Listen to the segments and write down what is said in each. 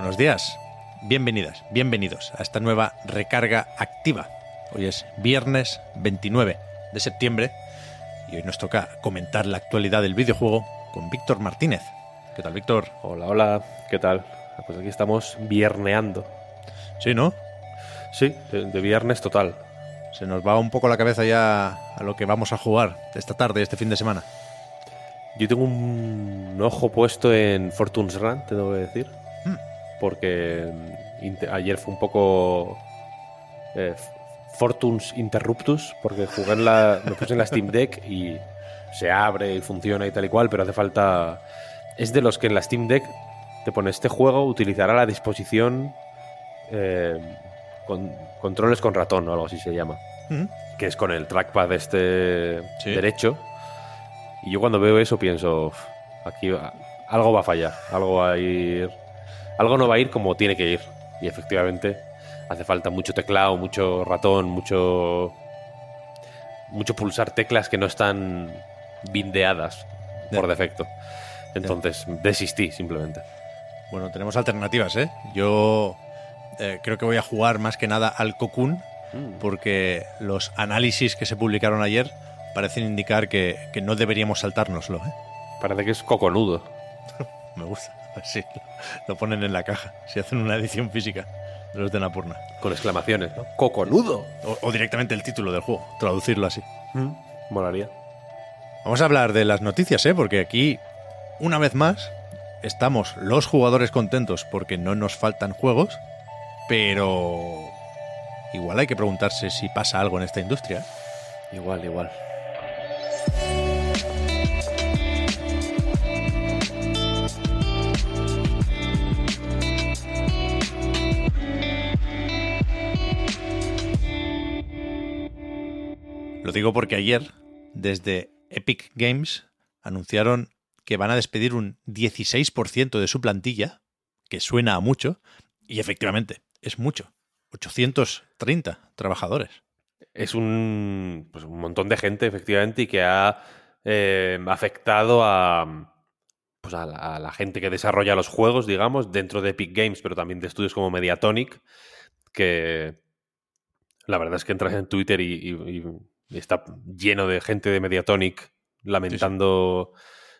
Buenos días, bienvenidas, bienvenidos a esta nueva recarga activa. Hoy es viernes 29 de septiembre y hoy nos toca comentar la actualidad del videojuego con Víctor Martínez. ¿Qué tal, Víctor? Hola, hola, ¿qué tal? Pues aquí estamos vierneando. Sí, ¿no? Sí, de, de viernes total. Se nos va un poco la cabeza ya a lo que vamos a jugar esta tarde, este fin de semana. Yo tengo un ojo puesto en Fortune's Run, te debo decir. Porque mm, ayer fue un poco. eh, Fortunes Interruptus, porque jugué en la. Me puse en la Steam Deck y se abre y funciona y tal y cual, pero hace falta. Es de los que en la Steam Deck te pone este juego, utilizará la disposición. eh, con controles con ratón o algo así se llama Mm. que es con el trackpad este Sí. derecho. Y yo cuando veo eso pienso, "Uf, aquí va- algo va a fallar, algo va a ir, algo no va a ir como tiene que ir. Y efectivamente hace falta mucho teclado, mucho ratón, mucho mucho pulsar teclas que no están bindeadas por defecto. Entonces desistí simplemente. Bueno, tenemos alternativas, ¿eh? Yo eh, creo que voy a jugar más que nada al Cocoon, porque los análisis que se publicaron ayer parecen indicar que, que no deberíamos saltárnoslo, ¿eh? Parece que es coconudo. Me gusta. Así lo ponen en la caja, si hacen una edición física de los de Napurna. Con exclamaciones, ¿no? ¡Coconudo! O, o directamente el título del juego, traducirlo así. Molaría. Vamos a hablar de las noticias, ¿eh? Porque aquí, una vez más, estamos los jugadores contentos porque no nos faltan juegos, pero igual hay que preguntarse si pasa algo en esta industria. Igual, igual. Lo digo porque ayer, desde Epic Games, anunciaron que van a despedir un 16% de su plantilla, que suena a mucho, y efectivamente, es mucho. 830 trabajadores. es un, pues un montón de gente, efectivamente, y que ha eh, afectado a, pues a, la, gente que desarrolla los juegos, digamos, dentro de Epic Games, pero también de estudios como Mediatonic, que la verdad es que entras en Twitter y está lleno de gente de Mediatonic lamentando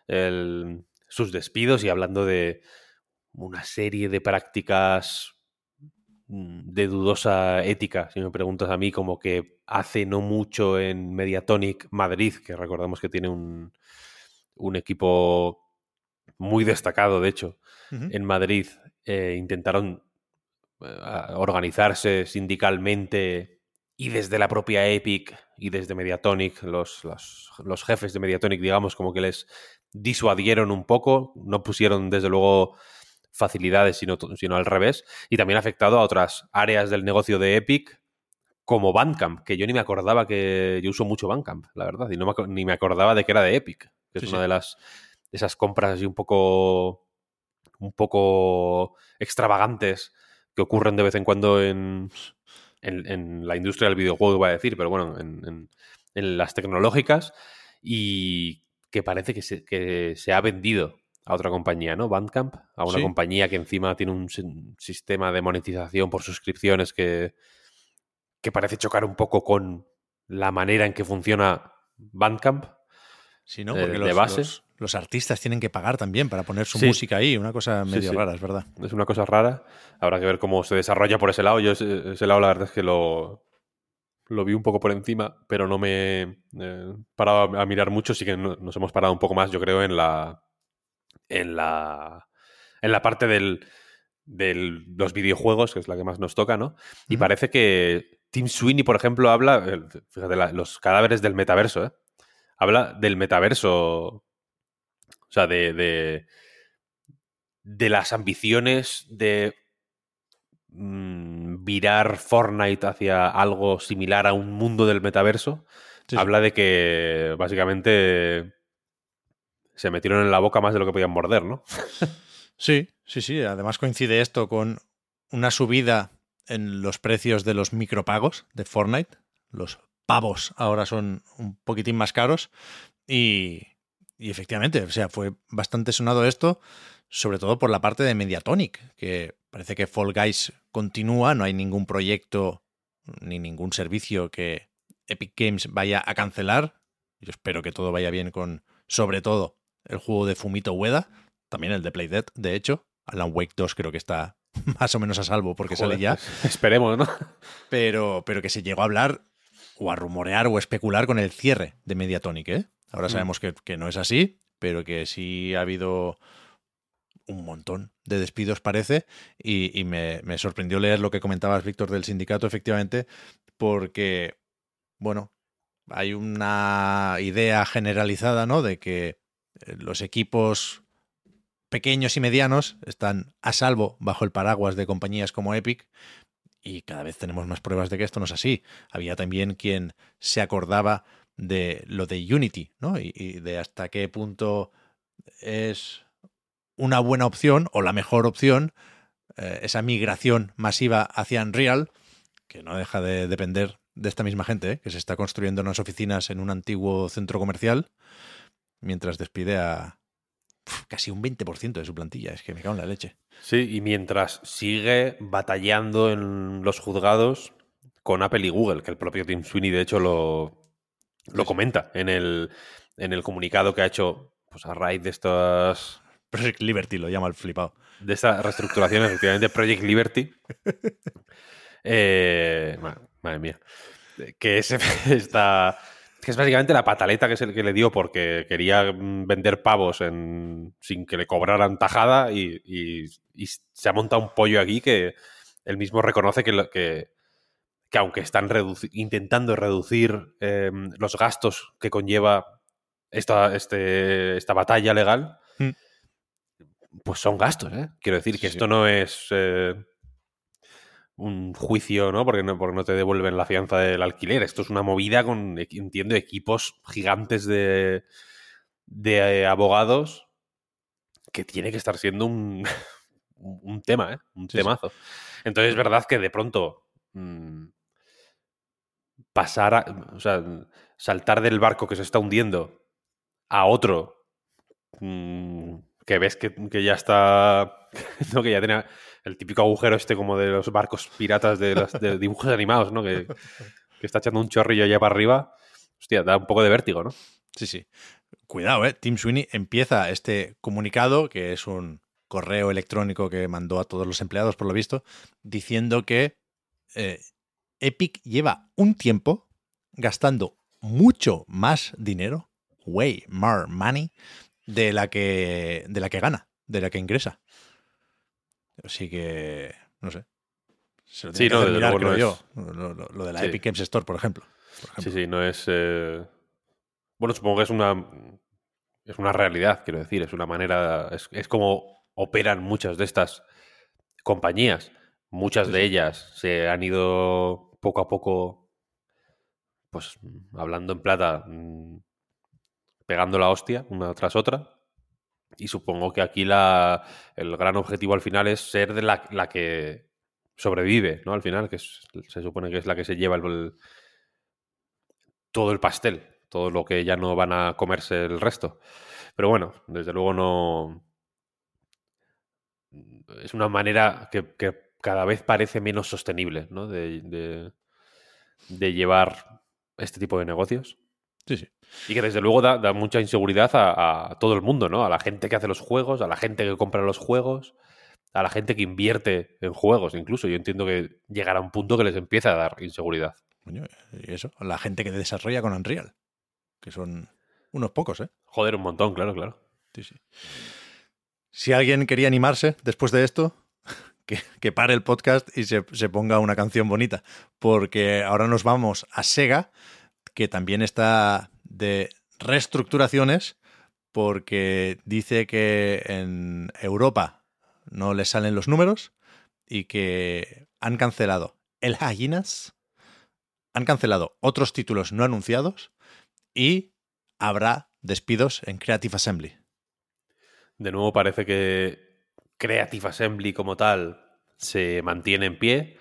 el- sus despidos y hablando de una serie de prácticas mm, de dudosa ética, si me preguntas a mí, como que hace no mucho en Mediatonic Madrid, que recordamos que tiene un, un equipo muy destacado, de hecho, en Madrid, eh, intentaron eh, organizarse sindicalmente y desde la propia Epic y desde Mediatonic, los, los, los jefes de Mediatonic, digamos, como que les disuadieron un poco, no pusieron desde luego facilidades, sino, sino al revés, y también ha afectado a otras áreas del negocio de Epic, como Bandcamp, que yo ni me acordaba que yo uso mucho Bandcamp, la verdad, y no me, ni me acordaba de que era de Epic, que Sí, es sí. una de las de esas compras así un poco un poco extravagantes que ocurren de vez en cuando en, en, en la industria del videojuego, iba a decir, pero bueno, en, en- en las tecnológicas y que parece que se, que se ha vendido a otra compañía, ¿no? Bandcamp, a una Sí. compañía que encima tiene un sistema de monetización por suscripciones que, que parece chocar un poco con la manera en que funciona Bandcamp. Sí, ¿no? eh, Porque de los, base. los- los artistas tienen que pagar también para poner su Sí. música ahí, una cosa medio sí. rara, es verdad. Es una cosa rara. Habrá que ver cómo se desarrolla por ese lado. Yo ese, ese lado la verdad es que lo, lo vi un poco por encima, pero no me he eh, parado a, a mirar mucho. Sí que no- nos hemos parado un poco más, yo creo, en la en la en la parte del de los videojuegos, que es la que más nos toca, ¿no? Y parece que Tim Sweeney, por ejemplo, habla, fíjate, la- los cadáveres del metaverso, ¿eh? Habla del metaverso. O sea, de, de, de las ambiciones de mm, virar Fortnite hacia algo similar a un mundo del metaverso. Sí, sí. habla de que básicamente se metieron en la boca más de lo que podían morder, ¿no? Sí, sí, sí. Además coincide esto con una subida en los precios de los micropagos de Fortnite. Los pavos ahora son un poquitín más caros. Y, y efectivamente, o sea, fue bastante sonado esto, sobre todo por la parte de Mediatonic, que parece que Fall Guys continúa, no hay ningún proyecto ni ningún servicio que Epic Games vaya a cancelar. Yo espero que todo vaya bien con, sobre todo, el juego de Fumito Ueda, también el de Playdead, de hecho. Alan Wake 2 creo que está más o menos a salvo porque Joder, sale ya, esperemos, ¿no? pero, pero que se llegó a hablar o a rumorear o especular con el cierre de Mediatonic, ¿eh? Ahora Mm. sabemos que, que no es así, pero que sí ha habido un montón de despidos, parece, y, y me, me sorprendió leer lo que comentabas, Víctor, del sindicato, efectivamente, porque, bueno, hay una idea generalizada, ¿no? De que eh, los equipos pequeños y medianos están a salvo bajo el paraguas de compañías como Epic y cada vez tenemos más pruebas de que esto no es así. Había también quien se acordaba de lo de Unity, ¿no? Y, de hasta qué punto es una buena opción o la mejor opción eh, esa migración masiva hacia Unreal, que no deja de depender de esta misma gente, ¿eh? que se está construyendo unas oficinas en un antiguo centro comercial, mientras despide a casi un 20% de su plantilla. Es que me cago en la leche. Sí, y mientras sigue batallando en los juzgados con Apple y Google, que el propio Tim Sweeney de hecho lo, lo comenta en el, en el comunicado que ha hecho pues, a raíz de estas Project Liberty lo llama el flipado. de esta reestructuración, efectivamente, Project Liberty. Eh, ma- madre mía. Que es, esta, que es básicamente la pataleta que, es el que le dio porque quería mm, vender pavos en, sin que le cobraran tajada y, y- y se ha montado un pollo aquí que él mismo reconoce que, lo- que, que aunque están reduci- intentando reducir eh, los gastos que conlleva esta, este, esta batalla legal, Mm. pues son gastos, ¿eh? Quiero decir que Sí, esto no es eh, un juicio, ¿no? Porque, ¿no? porque no te devuelven la fianza del alquiler. Esto es una movida con, entiendo, equipos gigantes de, de eh, abogados que tiene que estar siendo un, un tema, ¿eh? Un Sí, sí. temazo. Entonces es verdad que de pronto mm, pasar, a- o sea, saltar del barco que se está hundiendo a otro mm, que ves que, que ya está, ¿no? que ya tiene el típico agujero este como de los barcos piratas de los de dibujos animados, ¿no? Que, que está echando un chorrillo allá para arriba. Hostia, da un poco de vértigo, ¿no? Sí, sí. Cuidado, ¿eh? Tim Sweeney empieza este comunicado, que es un correo electrónico que mandó a todos los empleados, por lo visto, diciendo que eh, Epic lleva un tiempo gastando mucho más dinero, way more money, de la que, de la que gana, de la que ingresa. Así que, no sé. Se lo Sí, no, desde mirar, luego no es- yo. Lo, lo- lo de la Sí. Epic Games Store, por ejemplo. Por ejemplo. Sí, sí, no es. eh, Bueno, supongo que es una. Es una realidad, quiero decir. Es una manera. Es, es como operan muchas de estas compañías. Muchas Sí, de ellas se han ido poco a poco. Pues hablando en plata. mm, Pegando la hostia una tras otra. Y supongo que aquí la, el gran objetivo al final es ser de la, la que sobrevive, ¿no? Al final, que se supone que es la que se lleva el, todo el pastel, todo lo que ya no van a comerse el resto. Pero bueno, desde luego no. Es una manera que, cada vez parece menos sostenible, ¿no? De- de llevar este tipo de negocios. Sí, sí. Y que desde luego da, da mucha inseguridad a, a todo el mundo, ¿no? A la gente que hace los juegos, a la gente que compra los juegos, a la gente que invierte en juegos, incluso. Yo entiendo que llegará un punto que les empieza a dar inseguridad. Coño, y eso, la gente que desarrolla con Unreal, que son unos pocos, ¿eh? Joder, un montón, claro, claro. Sí, sí. Si alguien quería animarse después de esto, que, que pare el podcast y se, se ponga una canción bonita, porque ahora nos vamos a Sega, que también está de reestructuraciones porque dice que en Europa no les salen los números y que han cancelado el Hyenas, han cancelado otros títulos no anunciados y habrá despidos en Creative Assembly. De nuevo parece que Creative Assembly como tal se mantiene en pie.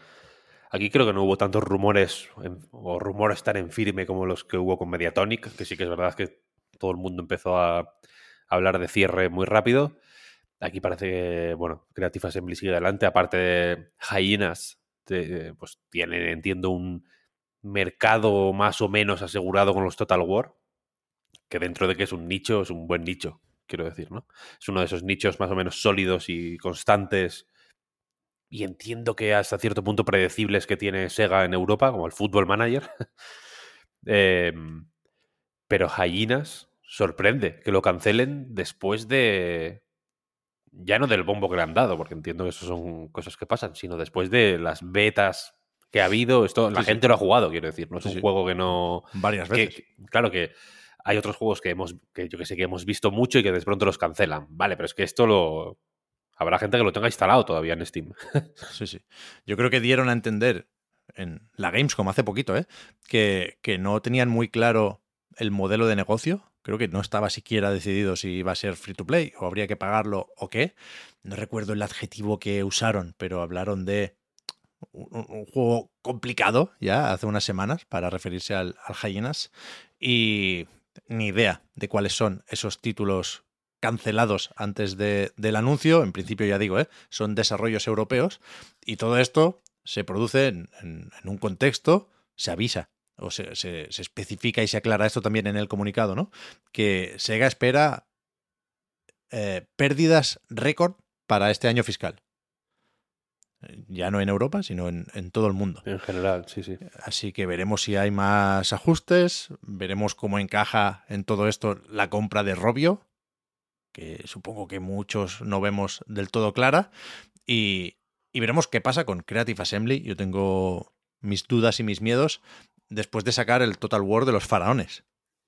Aquí creo que no hubo tantos rumores o rumores tan en firme como los que hubo con Mediatonic, que sí que es verdad que todo el mundo empezó a hablar de cierre muy rápido. Aquí parece que, bueno, Creative Assembly sigue adelante, aparte de Hyenas, pues tienen, entiendo, un mercado más o menos asegurado con los Total War, que dentro de que es un nicho, es un buen nicho, quiero decir, ¿no? Es uno de esos nichos más o menos sólidos y constantes y entiendo que hasta cierto punto predecibles que tiene Sega en Europa, como el Football Manager. Em, pero Hyenas sorprende que lo cancelen después de. Ya no del bombo que le han dado, porque entiendo que eso son cosas que pasan, sino después de las betas que ha habido. Esto, la gente lo ha jugado, quiero decir. No es un juego que no. Varias veces. claro que hay otros juegos que hemos, que yo que sé, que hemos visto mucho y que de pronto los cancelan. Vale, pero es que esto lo, habrá gente que lo tenga instalado todavía en Steam. sí, sí. Yo creo que dieron a entender en la Gamescom hace poquito, ¿eh? que, que no tenían muy claro el modelo de negocio. Creo que no estaba siquiera decidido si iba a ser free to play o habría que pagarlo o qué. No recuerdo el adjetivo que usaron, pero hablaron de un, juego complicado ya hace unas semanas para referirse al, al Hyenas y ni idea de cuáles son esos títulos cancelados antes del anuncio. En principio, ya digo, ¿eh? son desarrollos europeos. Y todo esto se produce en, un contexto, se avisa o se, especifica y se aclara esto también en el comunicado, ¿no? Que Sega espera eh, pérdidas récord para este año fiscal. Ya no en Europa, sino en, en, todo el mundo. En general, sí, sí. Así que veremos si hay más ajustes, veremos cómo encaja en todo esto la compra de Robio, que supongo que muchos no vemos del todo clara. Y, veremos qué pasa con Creative Assembly. Yo tengo mis dudas y mis miedos después de sacar el Total War de los faraones.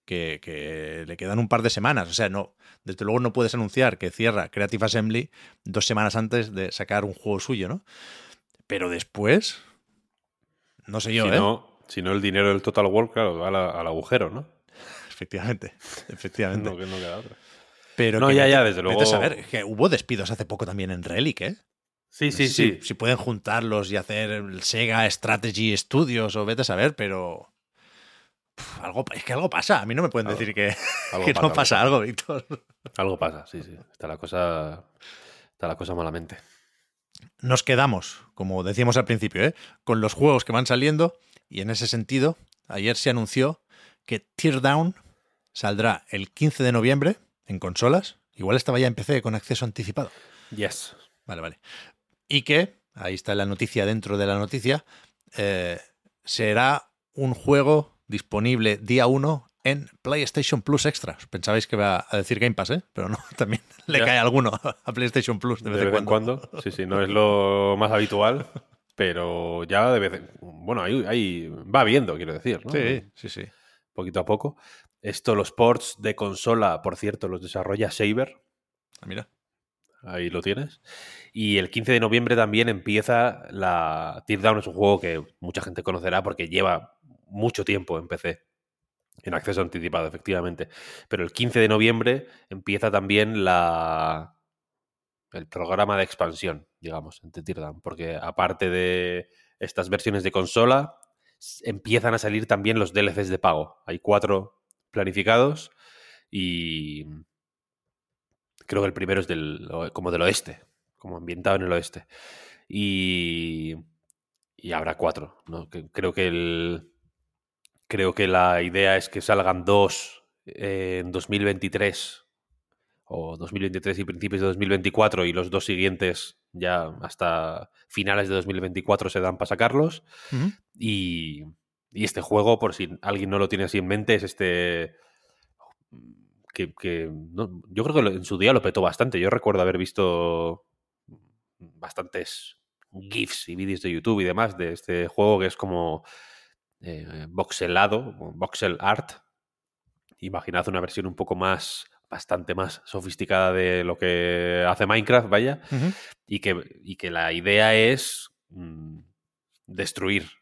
Que, le quedan un par de semanas. O sea, no, desde luego no puedes anunciar que cierra Creative Assembly dos semanas antes de sacar un juego suyo, ¿no? Pero después, no sé yo, si ¿eh? No, si no, el dinero del Total War, claro, va al, agujero, ¿no? Efectivamente, efectivamente. no, que no queda otra. Pero no, ya, ya, desde luego. saber, que hubo despidos hace poco también en Relic, ¿eh? Sí, sí, sí. Si, pueden juntarlos y hacer el Sega Strategy Studios o vete a saber, pero. algo, es que algo pasa. A mí no me pueden decir que, no pasa algo, Víctor. Algo pasa, sí, sí. Está la cosa. Está la cosa malamente. Nos quedamos, como decíamos al principio, ¿eh? con los juegos que van saliendo. Y en ese sentido, ayer se anunció que Teardown saldrá el 15 de noviembre en consolas. Igual estaba ya en PC con acceso anticipado. Yes. Vale, vale. Y que, ahí está la noticia dentro de la noticia, eh, será un juego disponible día 1 en PlayStation Plus Extra. Pensabais que iba a decir Game Pass, ¿eh? Pero no, también le cae alguno a PlayStation Plus de vez, en, cuando. Sí, sí, no es lo más habitual, pero ya de vez Bueno, ahí, ahí va viendo, quiero decir, ¿no? Sí, sí, sí. Poquito a poco. Esto, los ports de consola, por cierto, los desarrolla Saber. Ah, mira. Ahí lo tienes. Y el 15 de noviembre también empieza la Teardown. Es un juego que mucha gente conocerá porque lleva mucho tiempo en PC. En acceso anticipado, efectivamente. Pero el 15 de noviembre empieza también la. el programa de expansión, digamos, en Teardown. Porque aparte de estas versiones de consola, empiezan a salir también los DLCs de pago. Hay cuatro planificados y creo que el primero es del, como del oeste, como ambientado en el oeste. Y, y habrá cuatro. ¿no? Creo que el, creo que la idea es que salgan dos en 2023 o 2023 y principios de 2024 y los dos siguientes ya hasta finales de 2024 se dan para sacarlos. Y y este juego, por si alguien no lo tiene así en mente, es este. que, yo creo que en su día lo petó bastante. Yo recuerdo haber visto bastantes GIFs y vídeos de YouTube y demás de este juego que es como eh, voxelado, voxel art, imaginad una versión un poco más, bastante más sofisticada de lo que hace Minecraft, vaya, y, que, y que la idea es mm, destruir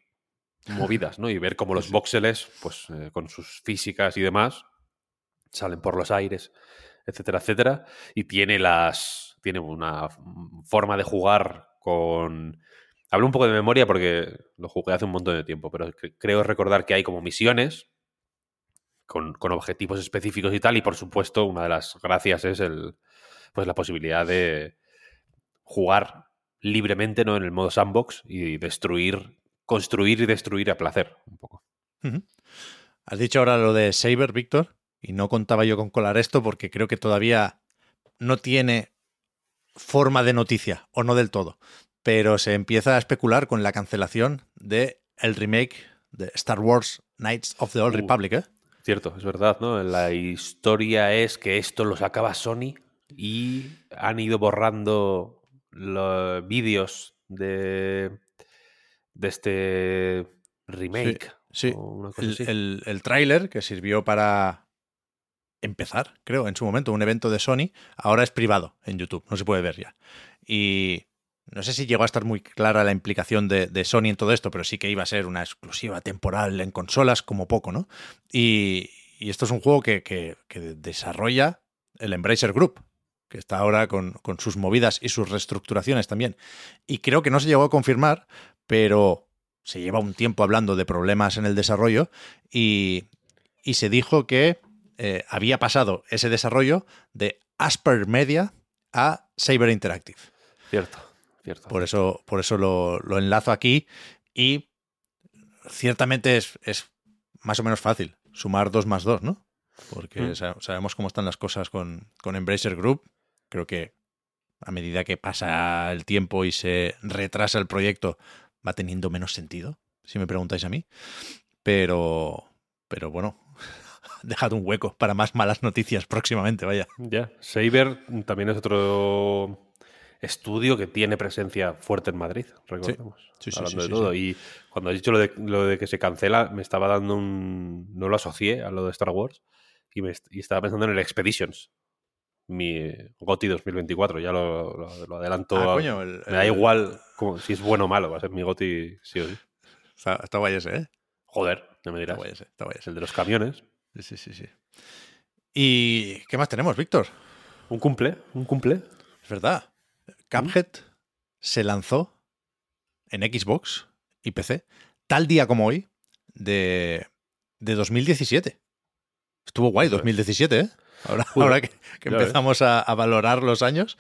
movidas, ¿no? Y ver cómo los voxeles, pues eh, con sus físicas y demás, salen por los aires, etcétera, etcétera. Y tiene las. Tiene una forma de jugar con. Hablo un poco de memoria porque lo jugué hace un montón de tiempo, pero creo recordar que hay como misiones con, con, objetivos específicos y tal. Y por supuesto, una de las gracias es el. Pues la posibilidad de jugar libremente, ¿no? En el modo sandbox y destruir construir y destruir a placer, un poco. Has dicho ahora lo de Saber, Víctor, y no contaba yo con colar esto porque creo que todavía no tiene forma de noticia, o no del todo. Pero se empieza a especular con la cancelación de el remake de Star Wars Knights of the Old uh, Republic. ¿eh? Cierto, es verdad, ¿no? La historia es que esto lo sacaba Sony y han ido borrando los vídeos de de este remake. Sí, el, el, tráiler que sirvió para empezar, creo, en su momento, un evento de Sony, ahora es privado en YouTube, no se puede ver ya. Y no sé si llegó a estar muy clara la implicación de, Sony en todo esto, pero sí que iba a ser una exclusiva temporal en consolas, como poco, ¿no? Y, esto es un juego que, que, desarrolla el Embracer Group, que está ahora con, con, sus movidas y sus reestructuraciones también. Y creo que no se llegó a confirmar, pero se lleva un tiempo hablando de problemas en el desarrollo y, se dijo que eh, había pasado ese desarrollo de Asper Media a Saber Interactive. Cierto, cierto. Por eso, por eso lo, enlazo aquí y ciertamente es, más o menos fácil sumar dos más dos, ¿no? Porque mm. sabemos cómo están las cosas con, con Embracer Group. Creo que a medida que pasa el tiempo y se retrasa el proyecto, va teniendo menos sentido, si me preguntáis a mí. Pero, pero bueno, dejad un hueco para más malas noticias próximamente, vaya. Ya, Saber también es otro estudio que tiene presencia fuerte en Madrid, recordemos. Sí, sí, hablando de todo. Y cuando has dicho lo de, lo de, que se cancela, me estaba dando un. No lo asocié a lo de Star Wars y, me, y estaba pensando en el Expeditions, mi GOTI 2024, ya lo, lo, adelanto. Ah, me da igual como, si es bueno o malo, va a ser mi GOTI sí o sí. Está, guay ese, ¿eh? Joder, no me dirás. Está guay ese, está guay El de los camiones. Sí, sí, sí, sí. ¿Y qué más tenemos, Víctor? Un cumple, un cumple. Es verdad. Cuphead se lanzó en Xbox y PC tal día como hoy de, de 2017. Estuvo guay 2017, ¿eh? Ahora, que, empezamos a, valorar los años.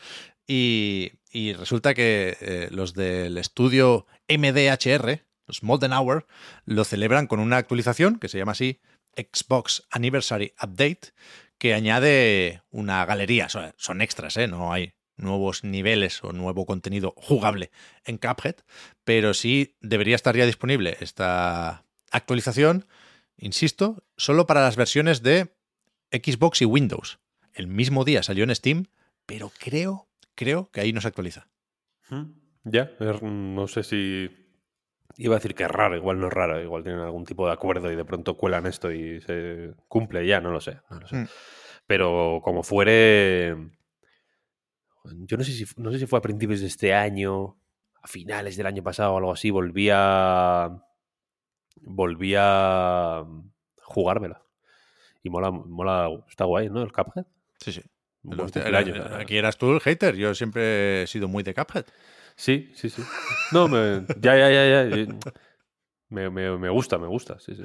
Y, resulta que eh, los del estudio MDHR, los Molden Hour, lo celebran con una actualización que se llama así Xbox Anniversary Update, que añade una galería. Son, extras, ¿eh? No hay nuevos niveles o nuevo contenido jugable en Cuphead, pero sí debería estar ya disponible esta actualización, insisto, solo para las versiones de Xbox y Windows. El mismo día salió en Steam, pero creo, creo que ahí no se actualiza. Ya, no sé si Iba a decir que es raro, igual no es raro, igual tienen algún tipo de acuerdo y de pronto cuelan esto y se cumple ya, no lo sé. Mm. Pero como fuere. Yo no sé, si, no sé si fue a principios de este año, a finales del año pasado o algo así, volvía. Volvía a jugármela. Y mola, mola, está guay, ¿no? El Cuphead. Sí, sí. aquí eras tú el hater, yo siempre he sido muy de Cuphead. Sí, sí, sí. No, me, ya, ya, ya, ya. Me, me, me, gusta, me gusta, sí, sí.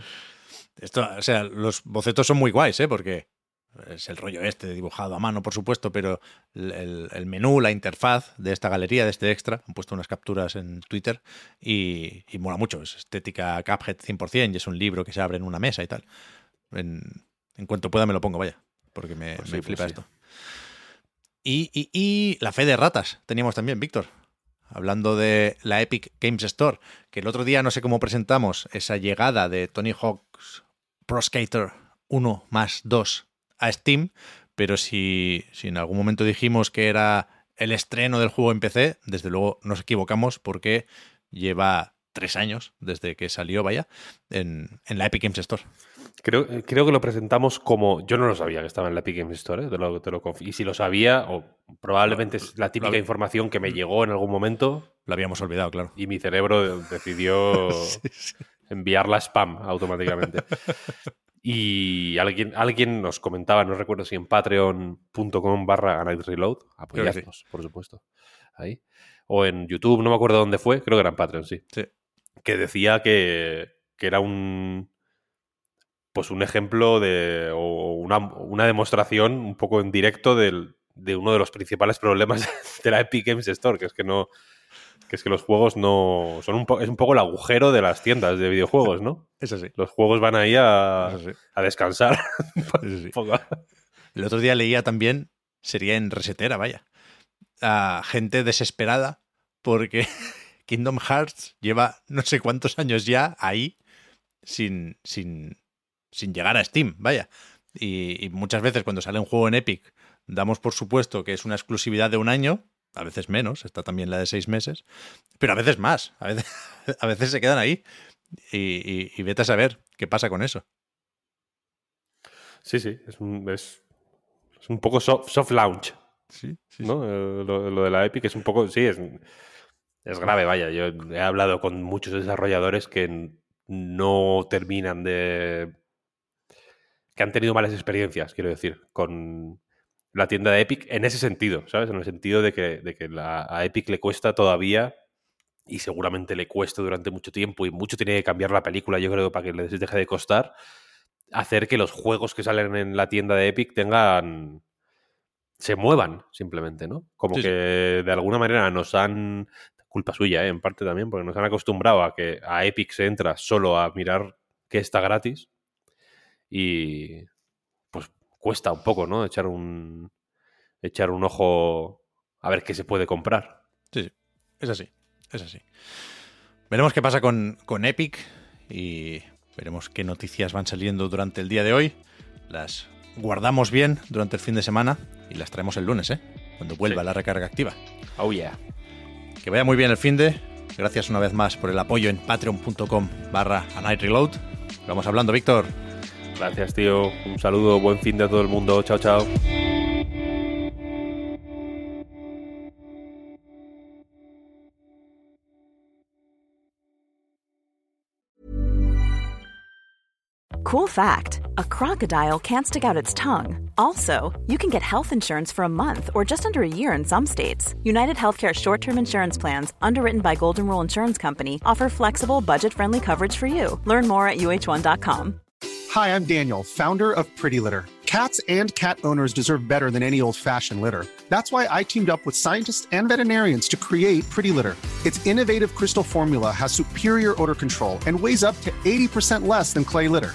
Esto, o sea, los bocetos son muy guays, ¿eh? Porque es el rollo este dibujado a mano, por supuesto, pero el, el, menú, la interfaz de esta galería, de este extra, han puesto unas capturas en Twitter y, y mola mucho. Es estética Cuphead 100% y es un libro que se abre en una mesa y tal. En, en cuanto pueda me lo pongo, vaya, porque me, pues me pues flipa esto. Y, y, la fe de ratas teníamos también, Víctor. Hablando de la Epic Games Store, que el otro día no sé cómo presentamos esa llegada de Tony Hawk's Pro Skater 1 más 2 a Steam, pero si, si en algún momento dijimos que era el estreno del juego en PC, desde luego nos equivocamos porque lleva tres años desde que salió, vaya, en, la Epic Games Store. Creo, creo que lo presentamos como. Yo no lo sabía que estaba en la Epic Games Store, ¿eh? te, lo, te lo Y si lo sabía, o probablemente es la típica información que me llegó en algún momento. Lo habíamos olvidado, claro. Y mi cerebro decidió enviarla spam automáticamente. Y alguien, alguien nos comentaba, no recuerdo si en patreon.com barra Reload, apoyarnos, por supuesto, ahí. O en YouTube, no me acuerdo dónde fue, creo que era en Patreon, sí. Sí que decía que, era un pues un ejemplo de o una, demostración un poco en directo de uno de los principales problemas de la Epic Games Store, que es que no que es que los juegos no son un es un poco el agujero de las tiendas de videojuegos, ¿no? Eso sí. Los juegos van ahí a, a descansar. el otro día leía también, sería en resetera, vaya, a gente desesperada porque Kingdom Hearts lleva no sé cuántos años ya ahí sin, sin, sin llegar a Steam, vaya. Y, muchas veces cuando sale un juego en Epic damos por supuesto que es una exclusividad de un año, a veces menos, está también la de seis meses, pero a veces más, a veces, a veces se quedan ahí y, vete a saber qué pasa con eso. Sí, sí, es un, es, un poco soft, soft launch. Sí, ¿no? Eh, lo, lo, de la Epic es un poco, sí, es, es grave, vaya. Yo he hablado con muchos desarrolladores que no terminan de. que han tenido malas experiencias, quiero decir, con la tienda de Epic en ese sentido, ¿sabes? En el sentido de que, de que a Epic le cuesta todavía y seguramente le cuesta durante mucho tiempo y mucho tiene que cambiar la película, yo creo, para que les deje de costar, hacer que los juegos que salen en la tienda de Epic tengan se muevan simplemente, ¿no? Como que de alguna manera nos han culpa suya, ¿eh? en parte también, porque nos han acostumbrado a que a Epic se entra solo a mirar que está gratis y pues cuesta un poco, ¿no? Echar un echar un ojo a ver qué se puede comprar. Sí, sí. es así, es así. Veremos qué pasa con, con Epic y veremos qué noticias van saliendo durante el día de hoy. Las guardamos bien durante el fin de semana y las traemos el lunes, ¿eh? Cuando vuelva la recarga activa. Oh yeah. Que vaya muy bien el fin de. Gracias una vez más por el apoyo en patreon.com barra Reload. Vamos hablando, Víctor. Gracias, tío. Un saludo, buen fin de todo el mundo. Chao, chao. Cool fact a crocodile can't stick out its tongue. Also, you can get health insurance for a month or just under a year in some states. United Healthcare short term insurance plans, underwritten by Golden Rule Insurance Company, offer flexible, budget friendly coverage for you. Learn more at uh1.com. Hi, I'm Daniel, founder of Pretty Litter. Cats and cat owners deserve better than any old fashioned litter. That's why I teamed up with scientists and veterinarians to create Pretty Litter. Its innovative crystal formula has superior odor control and weighs up to 80% less than clay litter.